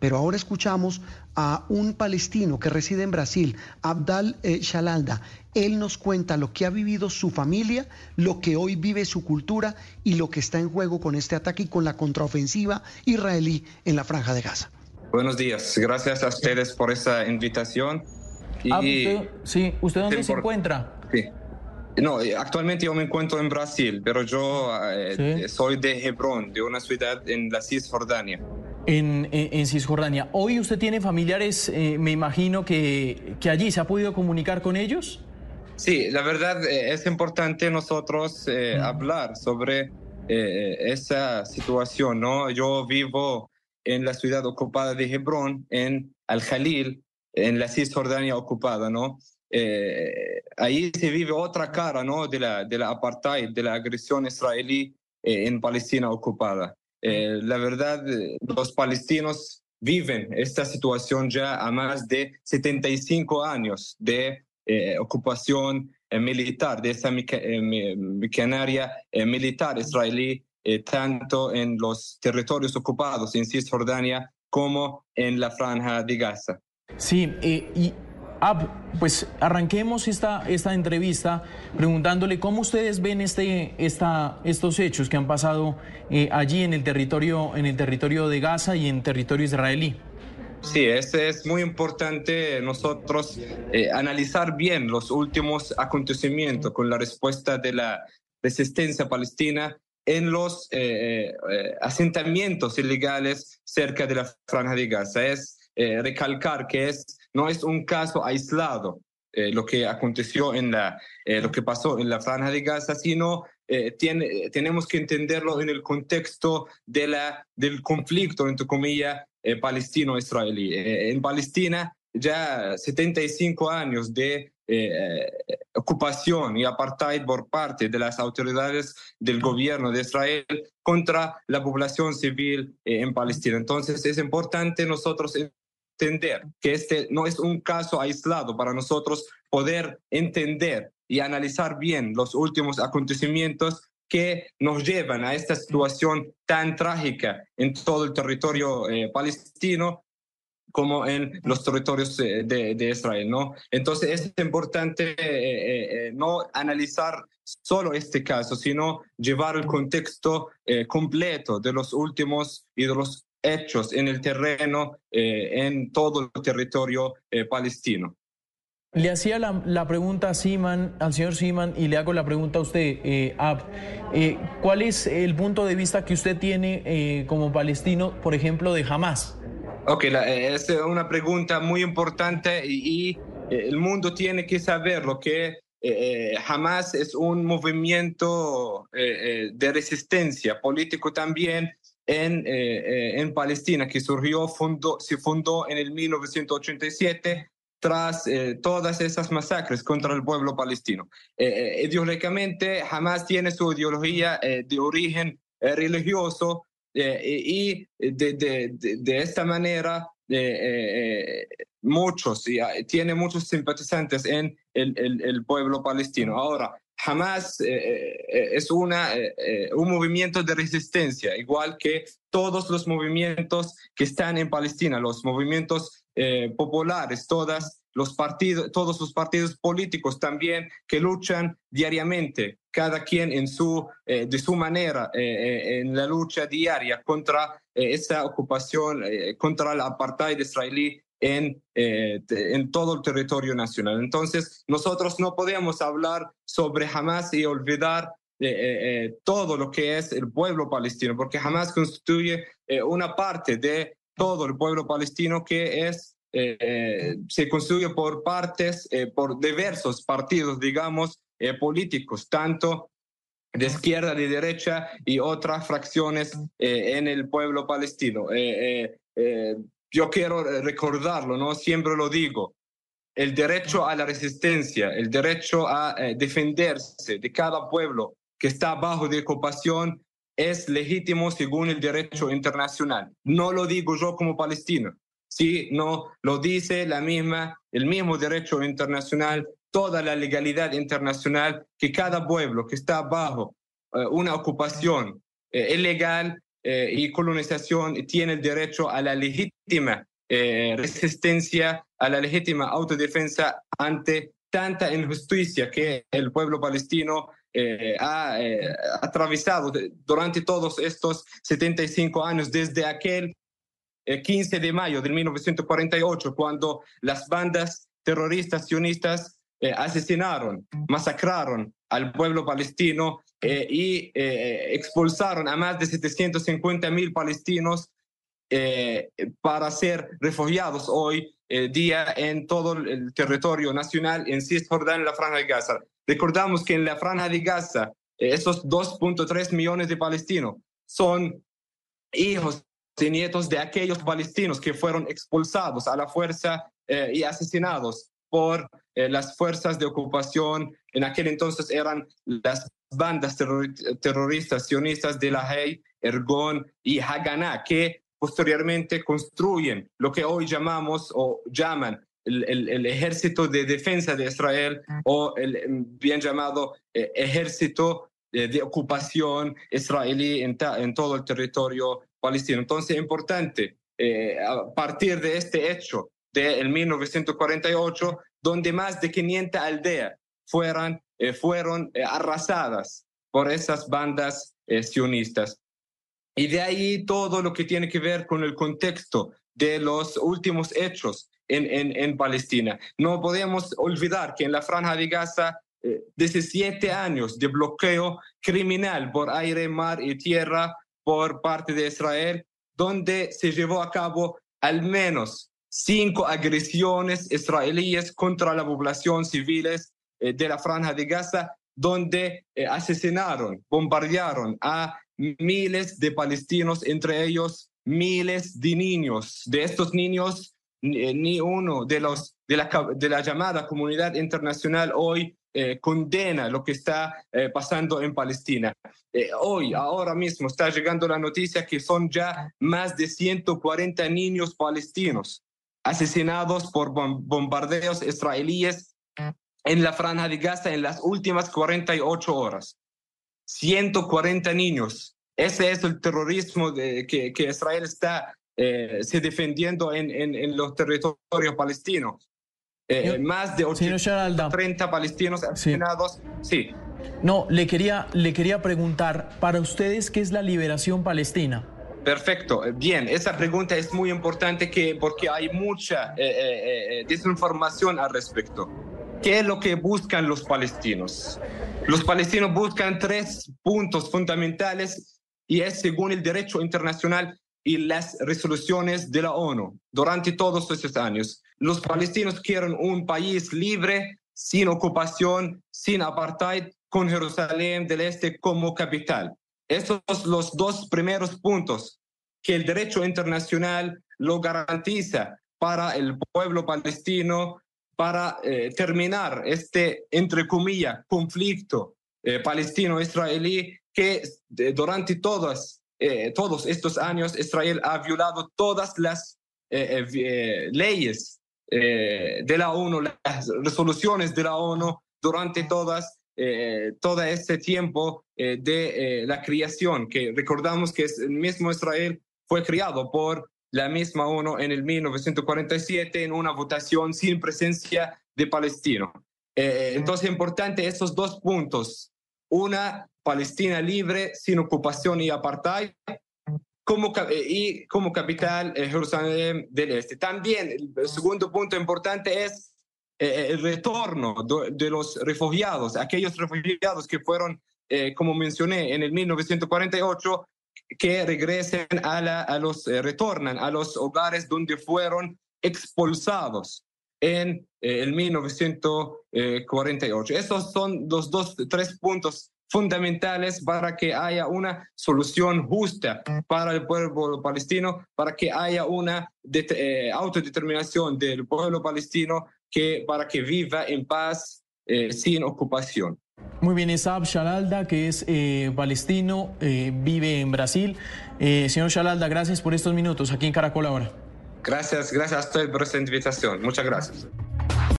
Pero ahora escuchamos a un palestino que reside en Brasil, Abdal eh, Shalalda. Él nos cuenta lo que ha vivido su familia, lo que hoy vive su cultura y lo que está en juego con este ataque y con la contraofensiva israelí en la franja de Gaza. Buenos días, gracias a ustedes por esta invitación. Y, ah, sí, ¿usted dónde se encuentra? Sí. No, eh, actualmente yo me encuentro en Brasil, pero yo eh, soy de Hebrón, de una ciudad en la Cisjordania en, en, Cisjordania. Hoy usted tiene familiares, eh, me imagino que, que, allí se ha podido comunicar con ellos. Sí, la verdad eh, es importante nosotros eh, hablar sobre esa situación, ¿no? Yo vivo en la ciudad ocupada de Hebrón, en Al-Jalil, en la Cisjordania ocupada, ¿no? ahí se vive otra cara, ¿no? De la, de la apartheid, de la agresión israelí en Palestina ocupada. Eh, la verdad, los palestinos viven esta situación ya a más de 75 años de eh, ocupación eh, militar, de esa maquinaria militar israelí, tanto en los territorios ocupados en Cisjordania como en la franja de Gaza. Sí, Ah, pues arranquemos esta, esta entrevista preguntándole cómo ustedes ven este, esta, estos hechos que han pasado eh, allí en el, territorio, en el territorio de Gaza y en territorio israelí. Sí, es, es muy importante nosotros eh, analizar bien los últimos acontecimientos con la respuesta de la resistencia palestina en los eh, asentamientos ilegales cerca de la franja de Gaza. Es recalcar que es no es un caso aislado eh, lo que aconteció en la, eh, lo que pasó en la franja de Gaza, sino eh, tiene, tenemos que entenderlo en el contexto de la, del conflicto, entre comillas, palestino-israelí. en Palestina ya 75 años de ocupación y apartheid por parte de las autoridades del gobierno de Israel contra la población civil en Palestina. Entonces es importante nosotros entender que este no es un caso aislado para nosotros poder entender y analizar bien los últimos acontecimientos que nos llevan a esta situación tan trágica en todo el territorio eh, palestino como en los territorios eh, de, Israel, ¿no? Entonces es importante eh, no analizar solo este caso, sino llevar el contexto completo de los últimos y de los hechos en el terreno, eh, en todo el territorio eh, palestino. Le hacía la, pregunta a Siman, al señor Siman y le hago la pregunta a usted, eh, Ab. ¿Cuál es el punto de vista que usted tiene como palestino, por ejemplo, de Hamas? Ok, es una pregunta muy importante y, el mundo tiene que saber lo que Hamas es un movimiento de resistencia político también en, eh, eh, en Palestina, que surgió, fundó, se fundó en el 1987 tras eh, todas esas masacres contra el pueblo palestino. ideológicamente, jamás tiene su ideología de origen religioso y de, de, de, esta manera muchos, tiene muchos simpatizantes en el, el, el pueblo palestino. Ahora, Hamas eh, eh, es una, eh, un movimiento de resistencia, igual que todos los movimientos que están en Palestina, los movimientos populares, todas los partidos, todos los partidos políticos también que luchan diariamente, cada quien en su, de su manera, en la lucha diaria contra esa ocupación, contra el apartheid israelí en, eh, en todo el territorio nacional. Entonces, nosotros no podemos hablar sobre Hamas y olvidar eh, eh, todo lo que es el pueblo palestino, porque Hamas constituye una parte de todo el pueblo palestino que es, se construye por partes, por diversos partidos, digamos, políticos, tanto de izquierda, de derecha y otras fracciones en el pueblo palestino yo quiero eh, recordarlo, ¿no? Siempre lo digo. El derecho a la resistencia, el derecho a eh, defenderse de cada pueblo que está bajo de ocupación es legítimo según el derecho internacional. No lo digo yo como palestino, sí, no lo dice la misma, el mismo derecho internacional, toda la legalidad internacional que cada pueblo que está bajo eh, una ocupación ilegal y colonización tiene el derecho a la legítima resistencia, a la legítima autodefensa ante tanta injusticia que el pueblo palestino ha atravesado durante todos estos 75 años, desde aquel 15 de mayo de 1948, cuando las bandas terroristas sionistas eh, asesinaron, masacraron al pueblo palestino eh, y eh, expulsaron a más de 750 mil palestinos para ser refugiados hoy día en todo el territorio nacional, en Cisjordania, en la Franja de Gaza. Recordamos que en la Franja de Gaza, esos 2.3 millones de palestinos son hijos y nietos de aquellos palestinos que fueron expulsados a la fuerza y asesinados por eh, las fuerzas de ocupación, en aquel entonces eran las bandas terroristas sionistas de la Hay, Ergon y Haganah, que posteriormente construyen lo que hoy llamamos o llaman el, ejército de defensa de Israel o el bien llamado eh, ejército de, ocupación israelí en, todo el territorio palestino. Entonces es importante, eh, a partir de este hecho de 1948, donde más de 500 aldeas fueran, eh, fueron eh, arrasadas por esas bandas eh, sionistas. Y de ahí todo lo que tiene que ver con el contexto de los últimos hechos en, en, en Palestina. No podemos olvidar que en la franja de Gaza, 17 años de bloqueo criminal por aire, mar y tierra por parte de Israel, donde se llevó a cabo al menos cinco agresiones israelíes contra la población civiles de la franja de Gaza, donde eh, asesinaron, bombardearon a miles de palestinos, entre ellos miles de niños. De estos niños, ni eh, uno de, los, de, la, de la llamada comunidad internacional hoy condena lo que está pasando en Palestina. hoy, ahora mismo, está llegando la noticia que son ya más de 140 niños palestinos asesinados por bombardeos israelíes en la franja de Gaza en las últimas 48 horas. 140 niños. Ese es el terrorismo de, que, que, Israel está eh, se defendiendo en, en, los territorios palestinos. Eh, más de 30 palestinos asesinados. Sí. No, le quería, le quería preguntar, para ustedes, ¿qué es la liberación palestina? Perfecto, bien, esa pregunta es muy importante que, porque hay mucha eh, eh, eh, desinformación al respecto. ¿Qué es lo que buscan los palestinos? Los palestinos buscan tres puntos fundamentales y es según el derecho internacional y las resoluciones de la ONU durante todos estos años. Los palestinos quieren un país libre, sin ocupación, sin apartheid, con Jerusalén del Este como capital. Estos son los dos primeros puntos que el derecho internacional lo garantiza para el pueblo palestino para eh, terminar este, entre comillas, conflicto eh, palestino-israelí que durante todas, eh, todos estos años Israel ha violado todas las leyes de la ONU, las resoluciones de la ONU durante todas eh, todo este tiempo eh, de eh, la creación, que recordamos que es el mismo Israel fue criado por la misma ONU en el 1947 en una votación sin presencia de palestino. entonces, es importante estos dos puntos. Una, Palestina libre, sin ocupación y apartheid, como, y como capital Jerusalén del Este. También, el segundo punto importante es eh, el retorno de, los refugiados, aquellos refugiados que fueron, eh, como mencioné, en el 1948, que regresen a, la, a los, eh, retornan a los hogares donde fueron expulsados en el 1948. Esos son los dos, tres puntos fundamentales para que haya una solución justa para el pueblo palestino, para que haya una autodeterminación del pueblo palestino que, para que viva en paz eh, sin ocupación. Muy bien, es Ab Shalalda, que es eh, palestino, eh, vive en Brasil. señor Shalalda, gracias por estos minutos aquí en Caracol ahora. Gracias, gracias a usted por esta invitación. Muchas gracias.